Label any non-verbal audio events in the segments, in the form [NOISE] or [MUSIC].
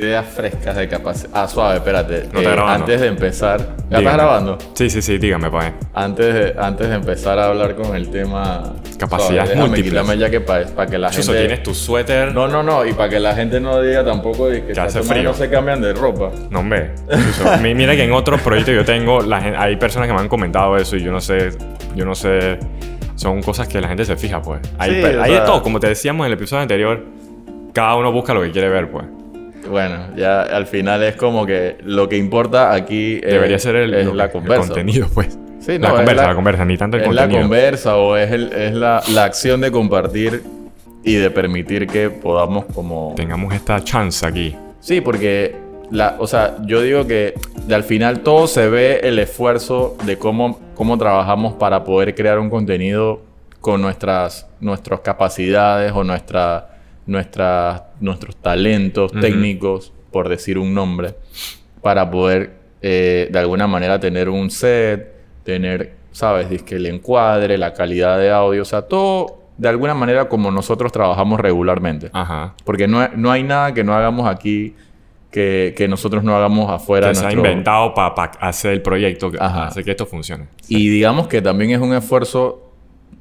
ideas frescas de capacidad. Ah, suave, espérate. No Eh, antes de empezar. ¿Ya estás grabando? Sí, sí, sí, dígame, pues. Antes de, antes de empezar a hablar con el tema. Capacidades suave, múltiples. ya que para que la Chuso, gente. tienes tu suéter. No, no, no. Y para que la gente no diga tampoco de que hace frío. no se cambian de ropa. No, hombre. Chuso, Mira que en otros proyectos yo tengo, la gen- hay personas que me han comentado eso y yo no sé, yo no sé, son cosas que la gente se fija, pues. Hay, Sí, hay de todo, como te decíamos en el episodio anterior, cada uno busca lo que quiere ver, pues. Bueno, ya al final es como que lo que importa aquí es, Debería ser el, es lo la que- el conversa. contenido, pues. Sí, la no, es conversa, la- la conversa, ni tanto el es la contenido. conversa o es, el- es la, la acción de compartir y de permitir que podamos como... Tengamos esta chance aquí. Sí, porque, la, o sea, yo digo que al final todo se ve el esfuerzo de cómo, cómo trabajamos para poder crear un contenido con nuestras, nuestras capacidades o nuestra, nuestras nuestros talentos técnicos, por decir un nombre, para poder eh, de alguna manera tener un set, tener, ¿sabes? Que el encuadre, la calidad de audio, o sea, todo de alguna manera como nosotros trabajamos regularmente. Ajá. Porque no, no hay nada que no hagamos aquí que, que nosotros no hagamos afuera. Que se ha inventado para hacer el proyecto, que- Ajá. hacer que esto funcione. Y digamos que también es un esfuerzo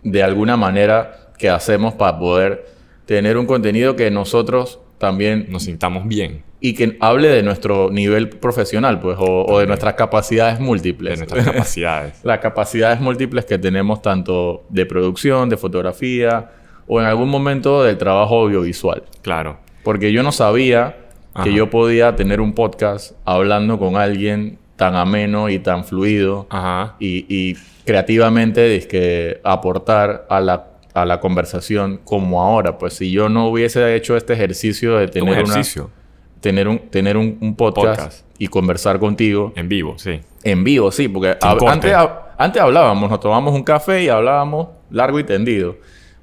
de alguna manera que hacemos para poder tener un contenido que nosotros también Nos sintamos bien y que hable de nuestro nivel profesional, pues, o, o de nuestras capacidades de múltiples. nuestras capacidades. [LAUGHS] Las capacidades múltiples que tenemos tanto de producción, de fotografía o en algún momento del trabajo audiovisual. Claro. Porque yo no sabía que yo podía tener un podcast hablando con alguien tan ameno y tan fluido Ajá. y, y creativamente dizque, aportar a la, a la conversación como ahora. Pues si yo no hubiese hecho este ejercicio de Un tener, una, ejercicio tener, un, tener un, un podcast, Podcast. y conversar contigo en vivo, sí. en vivo, sí, porque corte. antes, hab- antes hablábamos, nos tomábamos un café y hablábamos largo y tendido,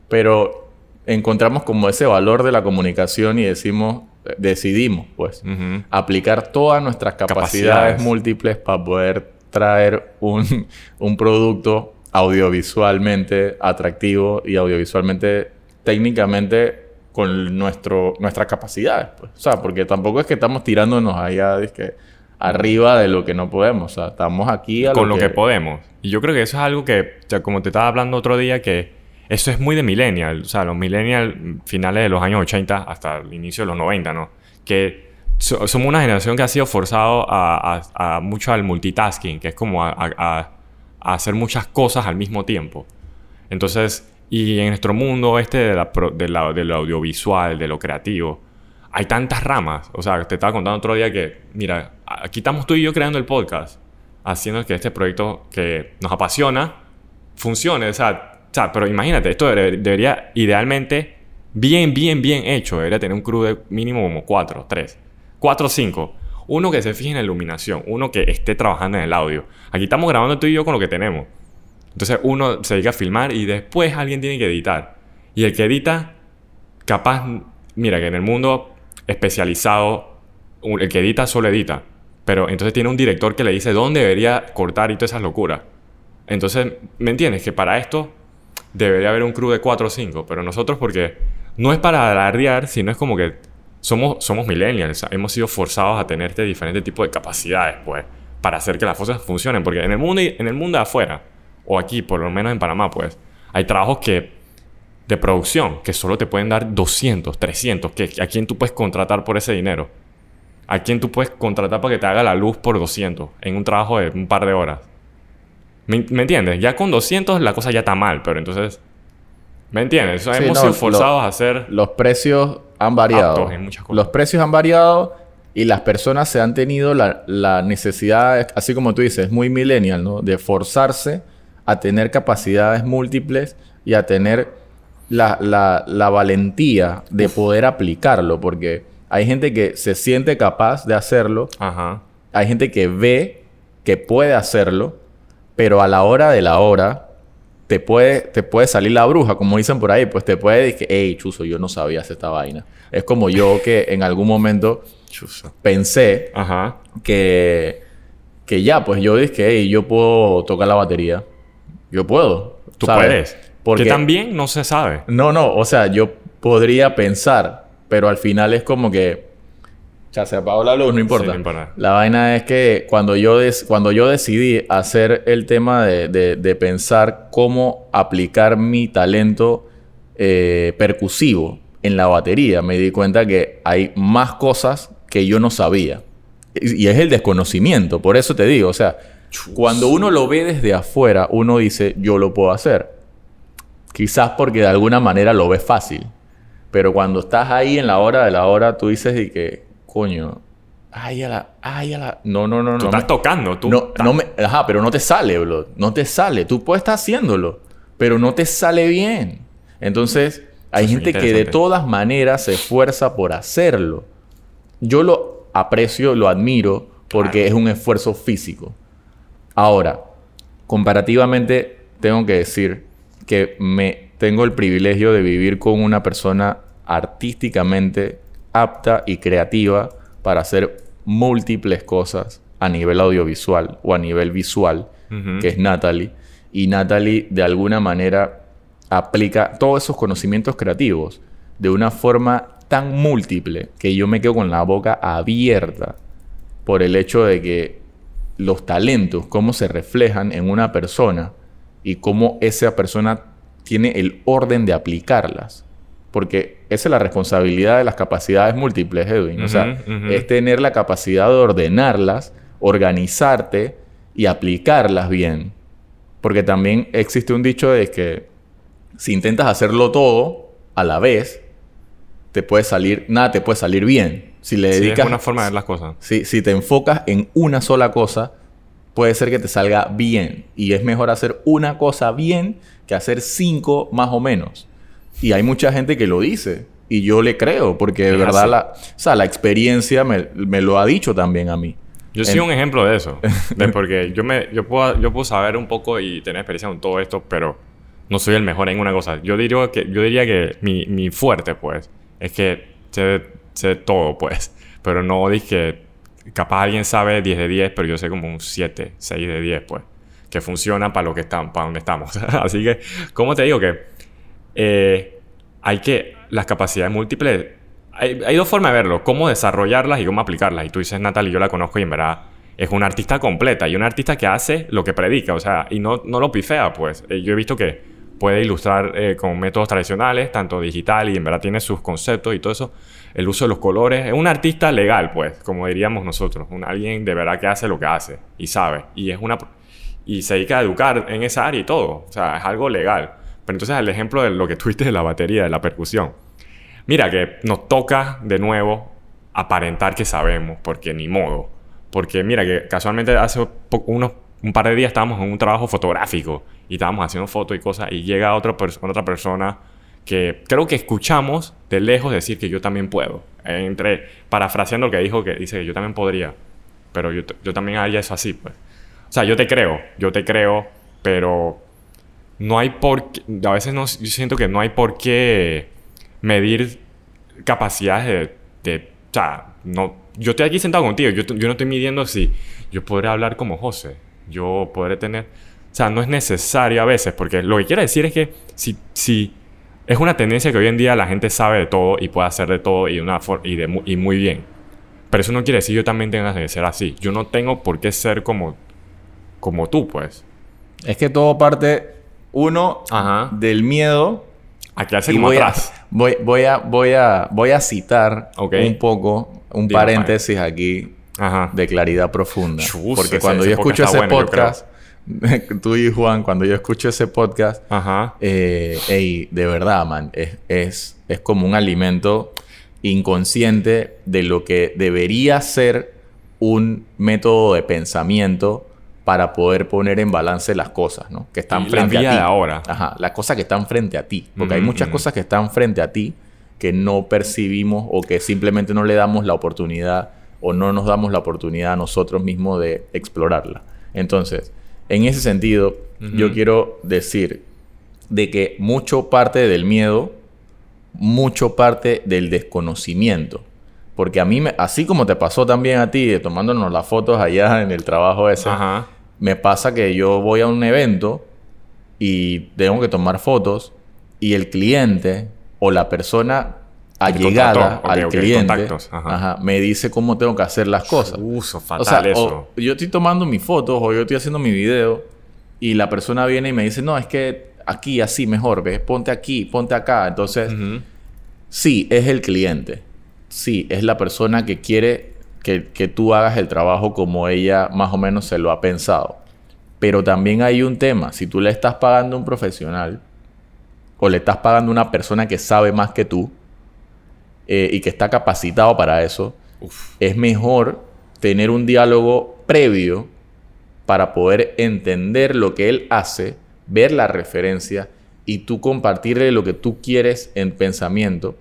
pero encontramos como ese valor de la comunicación y decimos, decidimos, pues, Ujú. aplicar todas nuestras capacidades, Capacidades. múltiples para poder traer un, [LAUGHS] un producto audiovisualmente atractivo y audiovisualmente, técnicamente, con nuestro, nuestras capacidades. Pues. O sea, porque tampoco es que estamos tirándonos allá dizque, arriba de lo que no podemos. O sea, estamos aquí a Con lo que podemos. Y yo creo que eso es algo que, o sea, como te estaba hablando otro día, que eso es muy de millennial. O sea, los millennial finales de los años 80 hasta el inicio de los 90, ¿no? Que so- somos una generación que ha sido forzado a, a- a mucho al multitasking, que es como a, a- a- hacer muchas cosas al mismo tiempo. Entonces, y en nuestro mundo este de la de la- de lo audiovisual, de lo creativo, hay tantas ramas. O sea, te estaba contando otro día que, mira, aquí estamos tú y yo creando el podcast, haciendo que este proyecto que nos apasiona funcione. O sea, o sea, pero imagínate, esto debe- debería idealmente, bien, bien, bien hecho, debería tener un crew de mínimo como cuatro, tres, cuatro o cinco. Uno que se fije en la iluminación, uno que esté trabajando en el audio. Aquí estamos grabando tú y yo con lo que tenemos. Entonces uno se dedica a filmar y después alguien tiene que editar. Y el que edita, capaz, mira que en el mundo especializado, el que edita solo edita. Pero entonces tiene un director que le dice dónde debería cortar y todas esas locuras. Entonces, ¿me entiendes? Que para esto debería haber un crew de 4 o 5. Pero nosotros porque no es para alardear, sino es como que somos, somos millennials. Hemos sido forzados a tener este diferente tipo de capacidades, pues, para hacer que las cosas funcionen. Porque en el mundo, en el mundo de afuera, o aquí, por lo menos en Panamá, pues, hay trabajos que de producción que solo te pueden dar 200, 300. Que, ¿A quién tú puedes contratar por ese dinero? ¿A quién tú puedes contratar para que te haga la luz por 200 en un trabajo de un par de horas? ¿Me, me entiendes? Ya con 200 la cosa ya está mal, pero entonces... ¿Me entiendes? O sea, Sí, hemos no, sido lo- forzados a hacer... Los precios han variado. En muchas cosas. Los precios han variado y las personas se han tenido la, la necesidad, así como tú dices, muy millennial, ¿no? De forzarse a tener capacidades múltiples y a tener la, la- la valentía de poder aplicarlo. Porque hay gente que se siente capaz de hacerlo, Ajá. hay gente que ve que puede hacerlo, pero a la hora de la hora te puede, te puede salir la bruja, como dicen por ahí, pues te puede decir, hey, chuzo, yo no sabía hacer esta vaina. Es como yo que en algún momento Chuzo. pensé Ajá. que, que ya, pues yo dije, hey, yo puedo tocar la batería. Yo puedo. Tú ¿sabes? puedes. Porque Que también no se sabe. no, no, o sea, yo podría pensar, pero al final es como que Ya se apagó la luz, no importa. Sí, no importa. La vaina es que cuando yo, des- cuando yo decidí hacer el tema de, de- de pensar cómo aplicar mi talento eh, percusivo en la batería, me di cuenta que hay más cosas que yo no sabía. Y, y es el desconocimiento, por eso te digo, o sea, cuando uno lo ve desde afuera, uno dice, yo lo puedo hacer. Quizás porque de alguna manera lo ves fácil. Pero cuando estás ahí en la hora de la hora, tú dices y que, coño, ay, a la, ay, a la. No, no, no, Tú no. estás me- tocando, tú. no, estás- no me, ajá, pero no te sale, bro. No te sale. Tú puedes estar haciéndolo, pero no te sale bien. Entonces, hay Eso gente que de todas maneras se esfuerza por hacerlo. Yo lo aprecio, lo admiro, porque Claro. es un esfuerzo físico. Ahora, comparativamente, tengo que decir que me tengo el privilegio de vivir con una persona artísticamente apta y creativa para hacer múltiples cosas a nivel audiovisual o a nivel visual, que es Natalie. Y Natalie, de alguna manera, aplica todos esos conocimientos creativos de una forma tan múltiple que yo me quedo con la boca abierta por el hecho de que los talentos, cómo se reflejan en una persona y cómo esa persona tiene el orden de aplicarlas. Porque esa es la responsabilidad de las capacidades múltiples, Edwin. o sea, es tener la capacidad de ordenarlas, organizarte y aplicarlas bien. Porque también existe un dicho de que si intentas hacerlo todo a la vez, te puede salir, nada te puede salir bien. Si le Sí, dedicas es una forma de ver las cosas. si, si te enfocas en una sola cosa, puede ser que te salga bien. Y es mejor hacer una cosa bien que hacer cinco más o menos. Y hay mucha gente que lo dice. Y yo le creo, porque de Es verdad así. la, o sea, la experiencia me, me lo ha dicho también a mí. Yo soy En- un ejemplo de eso. [LAUGHS] De porque yo, me, yo, puedo, yo puedo saber un poco y tener experiencia con todo esto, pero no soy el mejor en una cosa. Yo diría que, yo diría que mi, mi fuerte, pues, es que sé, sé todo, pues. Pero no dije que capaz alguien sabe 10 de 10, pero yo sé como un 7, 6 de 10, pues. Que funciona para lo que están, para donde estamos. [LAUGHS] Así que, ¿cómo te digo que eh, hay que las capacidades múltiples hay, hay dos formas de verlo cómo desarrollarlas y cómo aplicarlas y tú dices Natalie yo la conozco y en verdad es una artista completa y una artista que hace lo que predica o sea y no, no lo pifea pues Eh, yo he visto que puede ilustrar eh, con métodos tradicionales tanto digital y en verdad tiene sus conceptos y todo eso el uso de los colores es un artista legal pues como diríamos nosotros un alguien de verdad que hace lo que hace y sabe y es una y se dedica a educar en esa área y todo. O sea, es algo legal. Pero entonces el ejemplo de lo que tuviste de la batería, de la percusión. Mira que nos toca de nuevo aparentar que sabemos, porque ni modo. Porque mira que casualmente hace unos, un par de días estábamos en un trabajo fotográfico y estábamos haciendo fotos y cosas y llega otra, otra persona que creo que escuchamos de lejos decir que yo también puedo. Entre parafraseando lo que dijo, que dice que yo también podría. Pero yo, yo también haría eso así, pues. O sea, yo te creo, yo te creo, pero no hay por qué, a veces no, yo siento que no hay por qué medir capacidades de, o sea, no, yo estoy aquí sentado contigo, yo, yo no estoy midiendo si yo podré hablar como José, yo podré tener, o sea, no es necesario a veces, porque lo que quiero decir es que si, si es una tendencia que hoy en día la gente sabe de todo y puede hacer de todo y, una y, de y muy bien. Pero eso no quiere decir yo también tenga que ser así. Yo no tengo por qué ser como, como tú, pues. Es que todo parte, uno, Ajá. del miedo. A quedarse como voy a, atrás. voy, voy, a, voy, a, voy a citar un poco, un paréntesis aquí Ajá. de claridad profunda. Chus, Porque cuando yo escucho ese bueno, podcast, [LAUGHS] tú y Juan, cuando yo escucho ese podcast, Ajá. eh, ey, de verdad, man, es, es, es como un alimento inconsciente de lo que debería ser un método de pensamiento para poder poner en balance las cosas, ¿no? Que están Y frente a ti. ahora. Ajá, las cosas que están frente a ti. Porque hay Ujú, muchas ujú. cosas que están frente a ti que no percibimos o que simplemente no le damos la oportunidad o no nos damos la oportunidad a nosotros mismos de explorarla. Entonces, en ese sentido, yo quiero decir de que mucho parte del miedo, mucho parte del desconocimiento. Porque a mí, me, así como te pasó también a ti, de tomándonos las fotos allá en el trabajo ese, Ajá. Me pasa que yo voy a un evento y tengo que tomar fotos y el cliente o la persona allegada al cliente, contactos, ajá. ajá, me dice cómo tengo que hacer las cosas. Uso fatal O sea, eso. o yo estoy tomando mis fotos o yo estoy haciendo mi video y la persona viene y me dice, no, es que aquí así mejor, ¿ves? Ponte aquí, ponte acá. Entonces, sí, es el cliente. Sí, es la persona que quiere que, que tú hagas el trabajo como ella más o menos se lo ha pensado. Pero también hay un tema. Si tú le estás pagando a un profesional o le estás pagando a una persona que sabe más que tú eh, y que está capacitado para eso, Uf. es mejor tener un diálogo previo para poder entender lo que él hace, ver la referencia y tú compartirle lo que tú quieres en pensamiento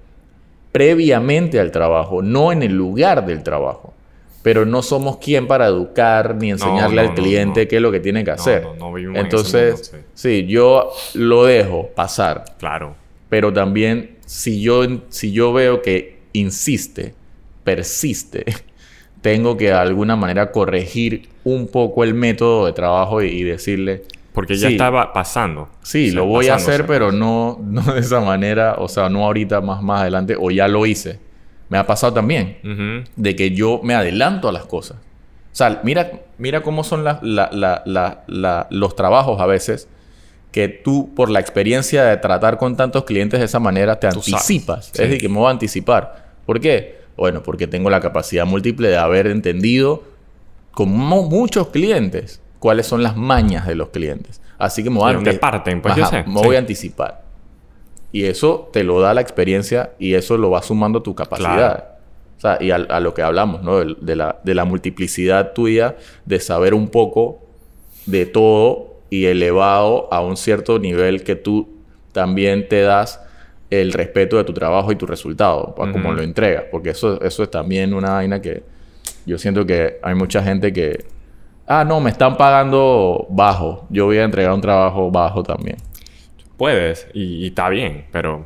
previamente al trabajo, no en el lugar del trabajo. Pero no somos quien para educar ni enseñarle no, al cliente no. qué es lo que tiene que hacer. no, no vivimos en Entonces, mundo, sí, yo lo dejo pasar Claro. pero también si yo, si yo veo que insiste, persiste, [LAUGHS] tengo que de alguna manera corregir un poco el método de trabajo y, y decirle, Porque ya Sí. estaba pasando. sí, O sea, lo voy a hacer, pero no, [LAUGHS] no de esa manera, o sea, no ahorita más, más adelante, o ya lo hice. Me ha pasado también de que yo me adelanto a las cosas. O sea, mira, mira cómo son la- la- los trabajos a veces que tú, por la experiencia de tratar con tantos clientes de esa manera, te Tú anticipas. Sí. Es decir, que me voy a anticipar. ¿Por qué? Bueno, porque tengo la capacidad múltiple de haber entendido con mu- muchos clientes cuáles son las mañas de los clientes. Así que me voy ¿De a parten? Pues yo Ajá, sé, me sí. voy a anticipar. Y eso te lo da la experiencia y eso lo va sumando tu capacidad. O sea, y a, a lo que hablamos, ¿no? De, de la, de la multiplicidad tuya, de saber un poco de todo y elevado a un cierto nivel que tú también te das el respeto de tu trabajo y tu resultado, para como lo entregas. Porque eso, eso es también una vaina que yo siento que hay mucha gente que, ah, no, me están pagando bajo, yo voy a entregar un trabajo bajo también. Puedes y, y está bien, pero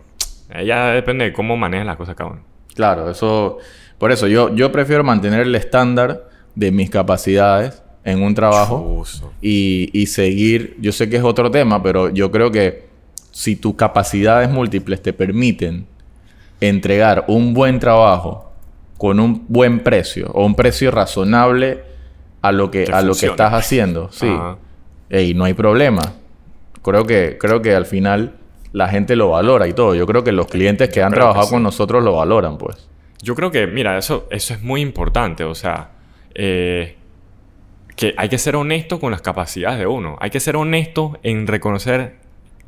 ya depende de cómo manejas las cosas cada uno. Claro, eso. Por eso yo, yo prefiero mantener el estándar de mis capacidades en un trabajo y, y seguir. Yo sé que es otro tema, pero yo creo que si tus capacidades múltiples te permiten entregar un buen trabajo con un buen precio o un precio razonable a lo que, a lo que estás haciendo, sí. Ey, no hay problema. Creo que, creo que al final la gente lo valora y todo. Yo creo que los clientes que han creo que trabajado sí. con nosotros lo valoran, pues. Yo creo que, mira, eso, eso es muy importante. O sea, eh, que hay que ser honesto con las capacidades de uno. Hay que ser honesto en reconocer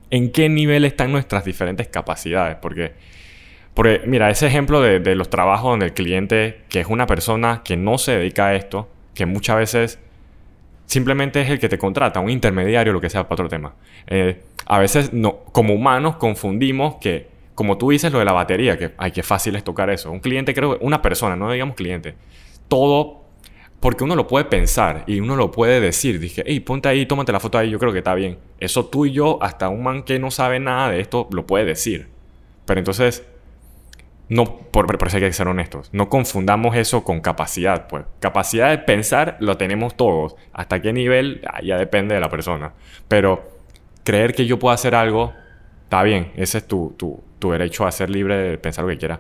en qué nivel están nuestras diferentes capacidades. Porque, porque mira, ese ejemplo de, de los trabajos donde el cliente, que es una persona que no se dedica a esto, que muchas veces simplemente es el que te contrata, un intermediario, lo que sea, para otro tema. Eh, a veces, no, como humanos, confundimos que, como tú dices, lo de la batería, que, ay, qué fácil es tocar eso. Un cliente, creo, una persona, no digamos cliente. Todo, porque uno lo puede pensar y uno lo puede decir. Dije, hey, ponte ahí, tómate la foto ahí, yo creo que está bien. Eso tú y yo, hasta un man que no sabe nada de esto, lo puede decir. Pero entonces, no, por, por eso hay que ser honestos. No confundamos eso con capacidad, pues. Capacidad de pensar lo tenemos todos. Hasta qué nivel ah, ya depende de la persona. Pero creer que yo puedo hacer algo, está bien. Ese es tu, tu, tu derecho a ser libre de pensar lo que quieras.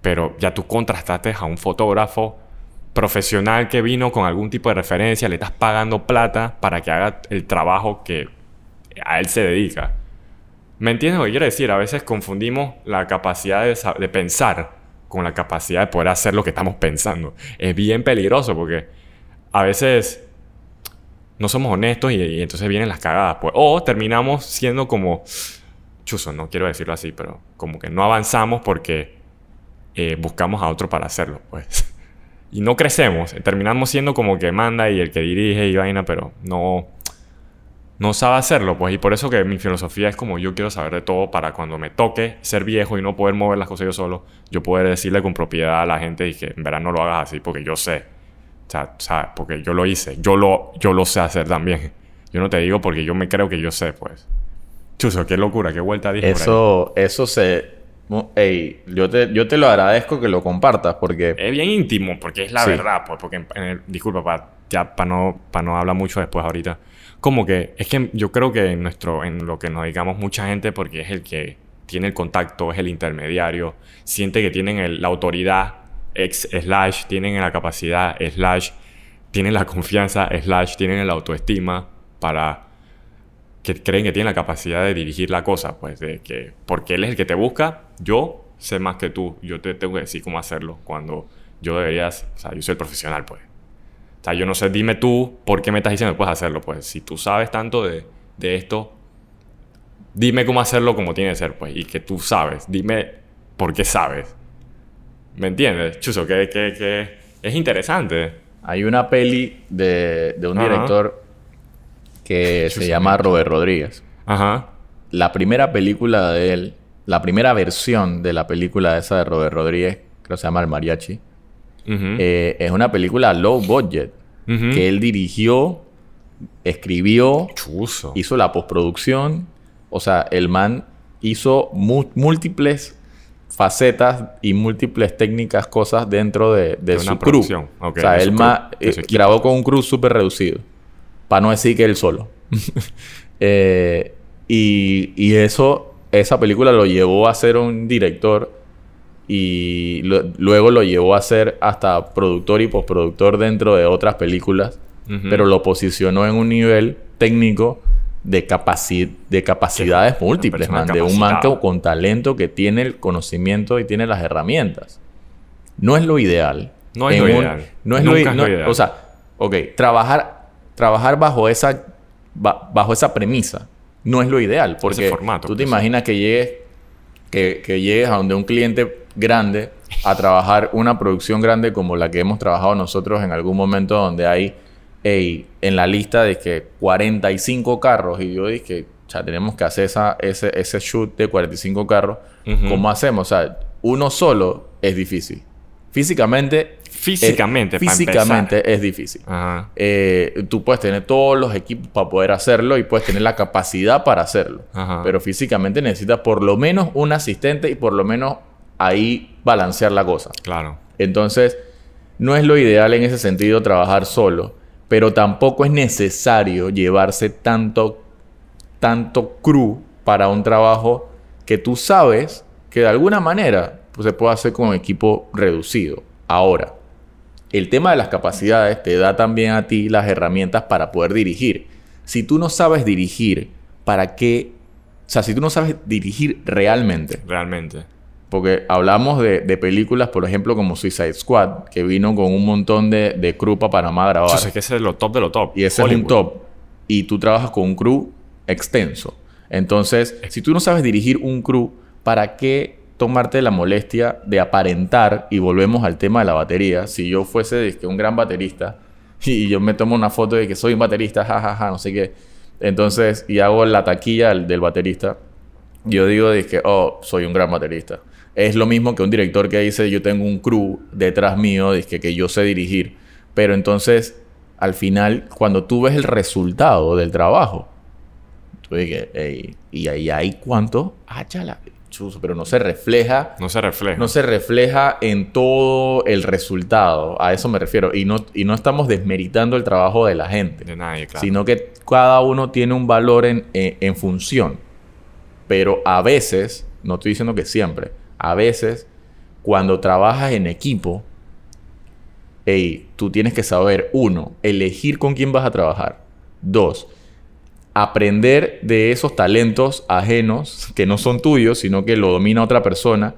Pero ya tú contrastaste a un fotógrafo profesional que vino con algún tipo de referencia, le estás pagando plata para que haga el trabajo que a él se dedica. ¿Me entiendes lo que quiero decir? A veces confundimos la capacidad de, sa- de pensar con la capacidad de poder hacer lo que estamos pensando. Es bien peligroso porque a veces no somos honestos y, y entonces vienen las cagadas. Pues. O terminamos siendo como... Chuzo, no quiero decirlo así, pero como que no avanzamos porque eh, buscamos a otro para hacerlo, pues. [LAUGHS] Y no crecemos. Terminamos siendo como que manda y el que dirige y vaina, pero no no sabe hacerlo, pues, y por eso que mi filosofía es como yo quiero saber de todo para cuando me toque ser viejo y no poder mover las cosas yo solo, yo poder decirle con propiedad a la gente y que en verdad no lo hagas así porque yo sé. O sea, ¿sabes? porque yo lo hice, yo lo, yo lo sé hacer también. Yo no te digo porque yo me creo que yo sé, pues. Chuzo, qué locura, qué vuelta dije. Eso, eso se... Ey, yo te, yo te lo agradezco que lo compartas porque... Es bien íntimo, porque es la Sí. verdad, pues, porque, en- el- disculpa, para no, pa no hablar mucho después ahorita, como que es que yo creo que en nuestro, en lo que nos dedicamos mucha gente, porque es el que tiene el contacto, es el intermediario, siente que tienen el- la autoridad, ex, slash, tienen la capacidad, slash, tienen la confianza, slash, tienen la autoestima para que creen que tienen la capacidad de dirigir la cosa, pues de que porque él es el que te busca, yo sé más que tú, yo te tengo que decir cómo hacerlo cuando yo deberías, o sea, yo soy el profesional, pues. O sea, yo no sé, dime tú por qué me estás diciendo que puedes hacerlo, pues. Si tú sabes tanto de, de esto, dime cómo hacerlo como tiene que ser, pues. Y que tú sabes, dime por qué sabes. ¿Me entiendes? Chuso, que, que, que es interesante. Hay una peli de, de un Ajá. director que se llama Robert Rodríguez. Ajá. La primera película de él, la primera versión de la película esa de Robert Rodríguez, creo que se llama El Mariachi, Eh, es una película low budget que él dirigió, escribió, Chuso. hizo la postproducción. O sea, el man hizo múltiples facetas y múltiples técnicas, cosas dentro de, de De su crew. o sea, él ma- eh, grabó con un crew súper reducido. Para no decir que él solo. [LAUGHS] Eh, y, y eso, esa película lo llevó a ser un director y lo- luego lo llevó a ser hasta productor y postproductor dentro de otras películas pero lo posicionó en un nivel técnico de, capaci- de capacidades múltiples, man, de un man que- capacitada. con talento que tiene el conocimiento y tiene las herramientas. No es lo ideal. No es En lo un- ideal. No es Nunca lo, i- es no- lo ideal. O sea, ok, trabajar, trabajar bajo esa ba- bajo esa premisa no es lo ideal. Porque formato, tú te pues, imaginas que llegues, que, que llegues a donde un cliente grande a trabajar una producción grande como la que hemos trabajado nosotros en algún momento donde hay ey, en la lista de que 45 carros y yo dije, ya tenemos que hacer esa, ese, ese shoot de 45 carros. Ujú. ¿Cómo hacemos? O sea, uno solo es difícil. Físicamente. Físicamente, es, físicamente es difícil. Ajá. Eh, tú puedes tener todos los equipos para poder hacerlo y puedes tener la capacidad para hacerlo. Ajá. Pero físicamente necesitas por lo menos un asistente y por lo menos ahí balancear la cosa. Claro. Entonces, no es lo ideal en ese sentido trabajar solo, pero tampoco es necesario llevarse tanto, tanto crew para un trabajo que tú sabes que de alguna manera pues, se puede hacer con equipo reducido. Ahora, el tema de las capacidades te da también a ti las herramientas para poder dirigir. Si tú no sabes dirigir, ¿para qué? O sea, si tú no sabes dirigir realmente, Realmente. Porque hablamos de, de películas, por ejemplo, como Suicide Squad, que vino con un montón de, de crew para Panamá a grabar. Sé que ese es lo top de lo top. y ese es un top. Y tú trabajas con un crew extenso. Entonces, si tú no sabes dirigir un crew, ¿para qué tomarte la molestia de aparentar? Y volvemos al tema de la batería. Si yo fuese un gran baterista [LAUGHS] y yo me tomo una foto de que soy un baterista, jajaja, no sé qué. Entonces, y hago la taquilla del, del baterista. Yo digo que, oh, soy un gran baterista. Es lo mismo que un director que dice, yo tengo un crew detrás mío, dice que yo sé dirigir. Pero entonces, al final, cuando tú ves el resultado del trabajo, tú dices, "Ey, y ahí hay cuánto, ah, chala, chuzo, pero no se refleja No se refleja. no se refleja en todo el resultado. A eso me refiero. Y no, y no estamos desmeritando el trabajo de la gente, De nadie, claro. sino que cada uno tiene un valor en, en- en función. Pero a veces, no estoy diciendo que siempre, a veces, cuando trabajas en equipo, ey, tú tienes que saber, uno, elegir con quién vas a trabajar. Dos, aprender de esos talentos ajenos que no son tuyos, sino que lo domina otra persona,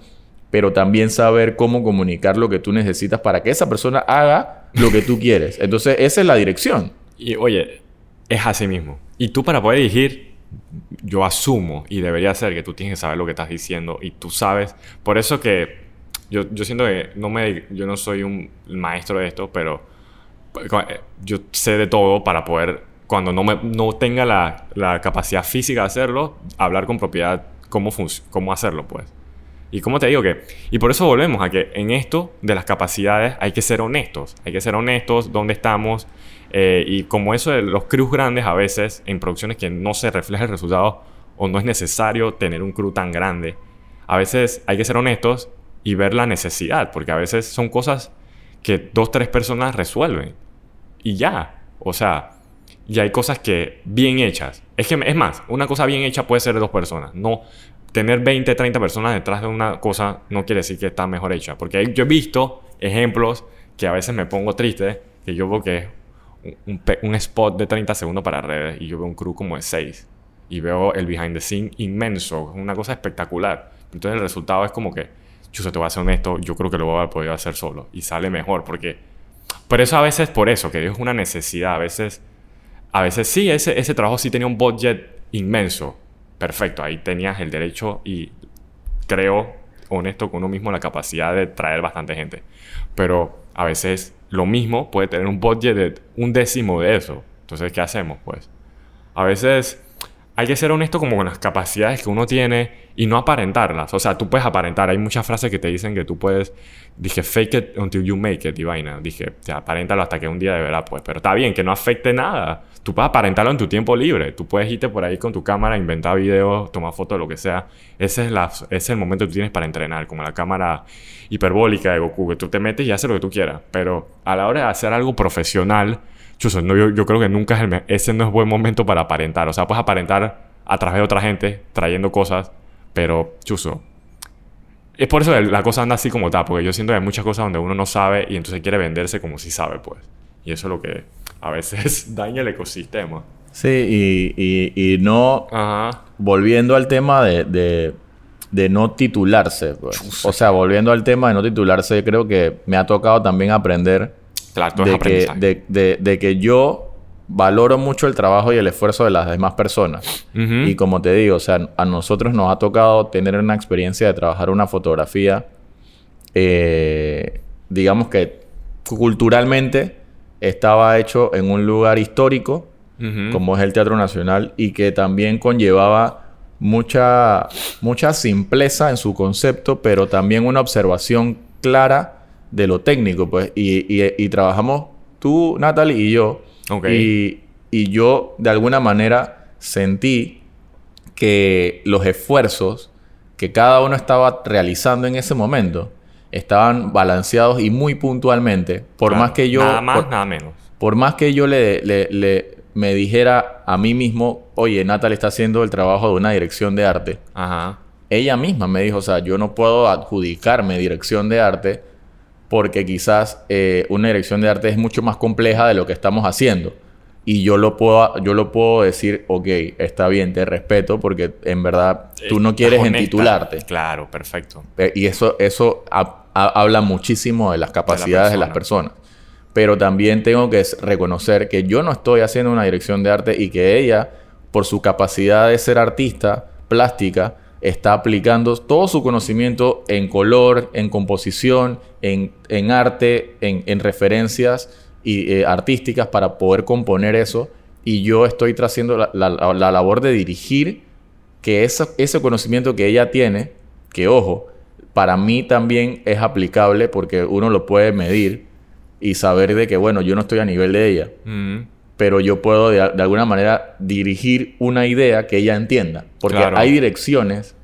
pero también saber cómo comunicar lo que tú necesitas para que esa persona haga lo que tú quieres. Entonces, esa es la dirección. Y oye, es así mismo. Y tú para poder dirigir, yo asumo y debería ser que tú tienes que saber lo que estás diciendo y tú sabes. Por eso que yo, yo siento que no me, yo no soy un maestro de esto, pero eh, yo sé de todo para poder, cuando no, me, no tenga la, la capacidad física de hacerlo, hablar con propiedad cómo, cómo hacerlo, pues. Y como te digo que, y por eso volvemos a que en esto de las capacidades hay que ser honestos, hay que ser honestos dónde estamos eh, y como eso de los crews grandes a veces en producciones que no se refleja el resultado o no es necesario tener un crew tan grande, a veces hay que ser honestos y ver la necesidad, porque a veces son cosas que dos, tres personas resuelven y ya, o sea, y hay cosas que bien hechas, es que es más, una cosa bien hecha puede ser de dos personas, no tener 20, 30 personas detrás de una cosa no quiere decir que está mejor hecha. Porque yo he visto ejemplos que a veces me pongo triste, que yo veo que es un, un, spot de 30 segundos para redes y yo veo un crew como de 6. Y veo el behind the scene inmenso, una cosa espectacular. Entonces el resultado es como que, yo te voy a ser honesto, yo creo que lo voy a poder hacer solo. Y sale mejor, porque... Por eso a veces, por eso, que es una necesidad. A veces, a veces sí, ese, ese trabajo sí tenía un budget inmenso. Perfecto, ahí tenías el derecho y creo, honesto con uno mismo, la capacidad de traer bastante gente. Pero a veces lo mismo puede tener un budget de un décimo de eso. Entonces, ¿qué hacemos? Pues a veces hay que ser honesto como con las capacidades que uno tiene y no aparentarlas. O sea, tú puedes aparentar. Hay muchas frases que te dicen que tú puedes... Dije, fake it until you make it, y. Dije, o hasta que un día de verdad, pues. Pero está bien, que no afecte nada. Tú puedes aparentarlo en tu tiempo libre. Tú puedes irte por ahí con tu cámara, inventar videos, tomar fotos, lo que sea. Ese es, la, ese es el momento que tú tienes para entrenar. Como la cámara hiperbólica de Goku. Que tú te metes y haces lo que tú quieras. Pero a la hora de hacer algo profesional chuso, no, yo, yo, creo que nunca es el ese no es buen momento para aparentar. O sea, puedes aparentar a través de otra gente, trayendo cosas, pero chuso. Es por eso que la cosa anda así como está, porque yo siento que hay muchas cosas donde uno no sabe y entonces quiere venderse como si sabe, pues. Y eso es lo que a veces [LAUGHS] daña el ecosistema. Sí, y, y, y no... Ajá. Volviendo al tema de, de, de no titularse, pues. O sea, volviendo al tema de no titularse, creo que me ha tocado también aprender Claro, de, que, de, de, de, que yo valoro mucho el trabajo y el esfuerzo de las demás personas. Y como te digo, o sea, a nosotros nos ha tocado tener una experiencia de trabajar una fotografía, eh, digamos que culturalmente estaba hecho en un lugar histórico, como es el Teatro Nacional, y que también conllevaba mucha, mucha simpleza en su concepto, pero también una observación clara de lo técnico, pues. Y, y, trabajamos tú, Natalie y yo. Y, y yo, de alguna manera, sentí que los esfuerzos que cada uno estaba realizando en ese momento estaban balanceados y muy puntualmente. Por más que yo... Nada más, nada menos. Por más que yo le, le, le, me dijera a mí mismo, oye, Natalie está haciendo el trabajo de una dirección de arte. Ajá. Ella misma me dijo, o sea, yo no puedo adjudicarme dirección de arte porque quizás eh, una dirección de arte es mucho más compleja de lo que estamos haciendo. Y yo lo puedo, yo lo puedo decir, ok, está bien, te respeto, porque en verdad tú no quieres entitularte. Claro, perfecto. Eh, y eso, eso habla muchísimo de las capacidades de, de las personas. Pero también tengo que reconocer que yo no estoy haciendo una dirección de arte y que ella, por su capacidad de ser artista plástica, está aplicando todo su conocimiento en color, en composición, en, en arte, en, en, referencias y, eh, artísticas para poder componer eso. Y yo estoy haciendo la, la, la, labor de dirigir que esa, ese conocimiento que ella tiene, que ojo, para mí también es aplicable porque uno lo puede medir y saber de que, bueno, yo no estoy a nivel de ella. Mm pero yo puedo de, alguna manera dirigir una idea que ella entienda. Porque hay direcciones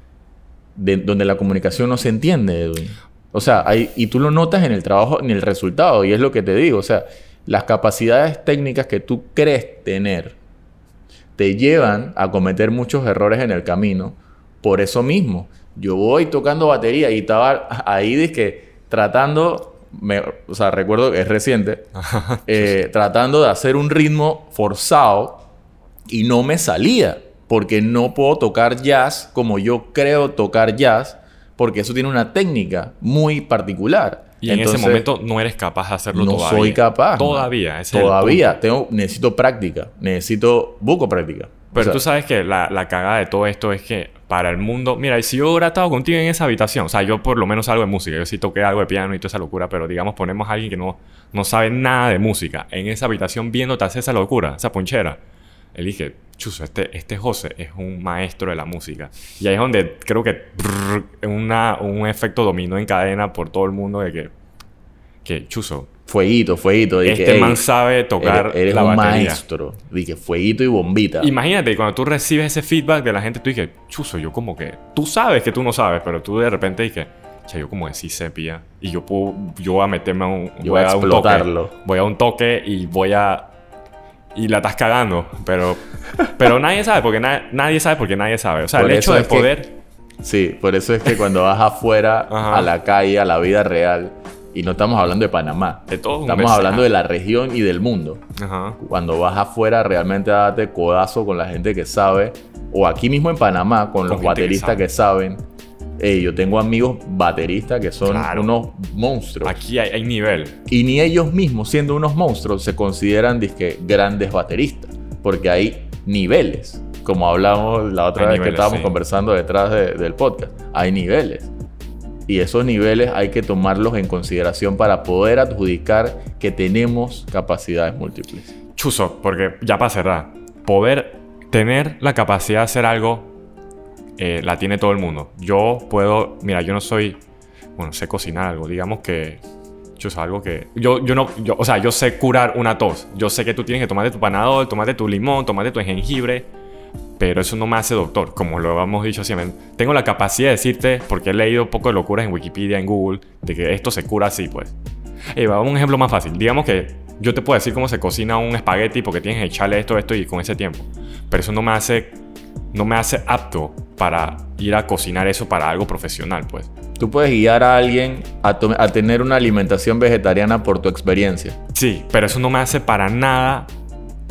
de, donde la comunicación no se entiende, Edwin. O sea, hay, y tú lo notas en el trabajo, en el resultado, y es lo que te digo. O sea, las capacidades técnicas que tú crees tener te llevan a cometer muchos errores en el camino por eso mismo. Yo voy tocando batería y estaba ahí de que tratando o sea, recuerdo que es reciente, [LAUGHS] eh, tratando de hacer un ritmo forzado y no me salía, porque no puedo tocar jazz como yo creo tocar jazz, porque eso tiene una técnica muy particular. Y en ese momento no eres capaz de hacerlo no todavía. No soy capaz. Todavía. todavía. Tengo, necesito práctica. Necesito buco práctica. Pero tú sabes que la, la cagada de todo esto es que para el mundo. Mira, si yo hubiera estado contigo en esa habitación, o sea, yo por lo menos algo de música, yo sí toqué algo de piano y toda esa locura, pero digamos, ponemos a alguien que no, no sabe nada de música en esa habitación viéndote hacer esa locura, esa ponchera. Él dije, chuso, este, este José es un maestro de la música. Y ahí es donde creo que una, un efecto dominó en cadena por todo el mundo de que, que chuso, Fueguito, fueguito. este man sabe tocar eres, la un maestro. Dije, fueguito y bombita. Imagínate, cuando tú recibes ese feedback de la gente, tú dices, chuso, yo como que... Tú sabes que tú no sabes, pero tú de repente dices, che, yo como que sí sepia. Y yo puedo... Yo voy a meterme a un... Yo voy a explotarlo. Un toque, voy a un toque y voy a... Y la estás cagando. Pero... pero nadie sabe porque nadie sabe porque nadie sabe. O sea, el hecho de poder... Sí, por eso es que cuando vas afuera, [LAUGHS] a la calle, a la vida real, y no estamos hablando de Panamá, De todo estamos hablando de la región y del mundo. Ajá. Cuando vas afuera, realmente date codazo con la gente que sabe, o aquí mismo en Panamá, con, los que bateristas sabe. que, saben. Yo tengo amigos bateristas que son Claro. unos monstruos. Aquí hay, hay nivel. Y ni ellos mismos, siendo unos monstruos, se consideran dizque, grandes bateristas. Porque hay niveles. Como hablamos la otra Hay vez que estábamos sí. conversando detrás de- del podcast. Hay niveles. Y esos niveles hay que tomarlos en consideración para poder adjudicar que tenemos capacidades múltiples. Chuzo, porque ya para cerrar, poder tener la capacidad de hacer algo eh, la tiene todo el mundo. Yo puedo, mira, yo no soy, bueno, sé cocinar algo, digamos que, chuzo, algo que, yo, yo no, yo, o sea, yo sé curar una tos. Yo sé que tú tienes que tomarte tu panadol, tomarte tu limón, tomarte tu jengibre, pero eso no me hace doctor, como lo hemos dicho siempre. Tengo la capacidad de decirte, porque he leído un poco de locuras en Wikipedia, en Google, de que esto se cura así, pues. Eh, vamos a un ejemplo más fácil. Digamos que yo te puedo decir cómo se cocina un espagueti porque tienes que echarle esto, esto y con ese tiempo. Pero eso no me hace, no me hace apto para ir a cocinar eso para algo profesional, pues. Tú puedes guiar a alguien a, a tener una alimentación vegetariana por tu experiencia. Sí, pero eso no me hace para nada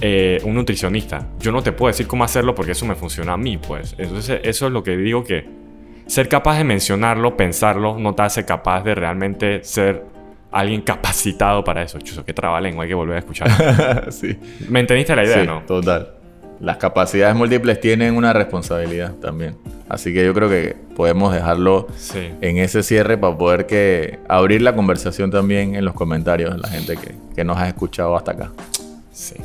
eh, un nutricionista. Yo no te puedo decir cómo hacerlo porque eso me funciona a mí, pues. Entonces, eso es lo que digo que ser capaz de mencionarlo, pensarlo, no te hace capaz de realmente ser alguien capacitado para eso. Chuzo, qué trabalengua, hay que volver a escuchar. [LAUGHS] sí. ¿Me entendiste la idea, Sí, no? total. Las capacidades múltiples tienen una responsabilidad también. Así que yo creo que podemos dejarlo Sí. en ese cierre para poder que abrir la conversación también en los comentarios de la gente que, que nos ha escuchado hasta acá. Sí.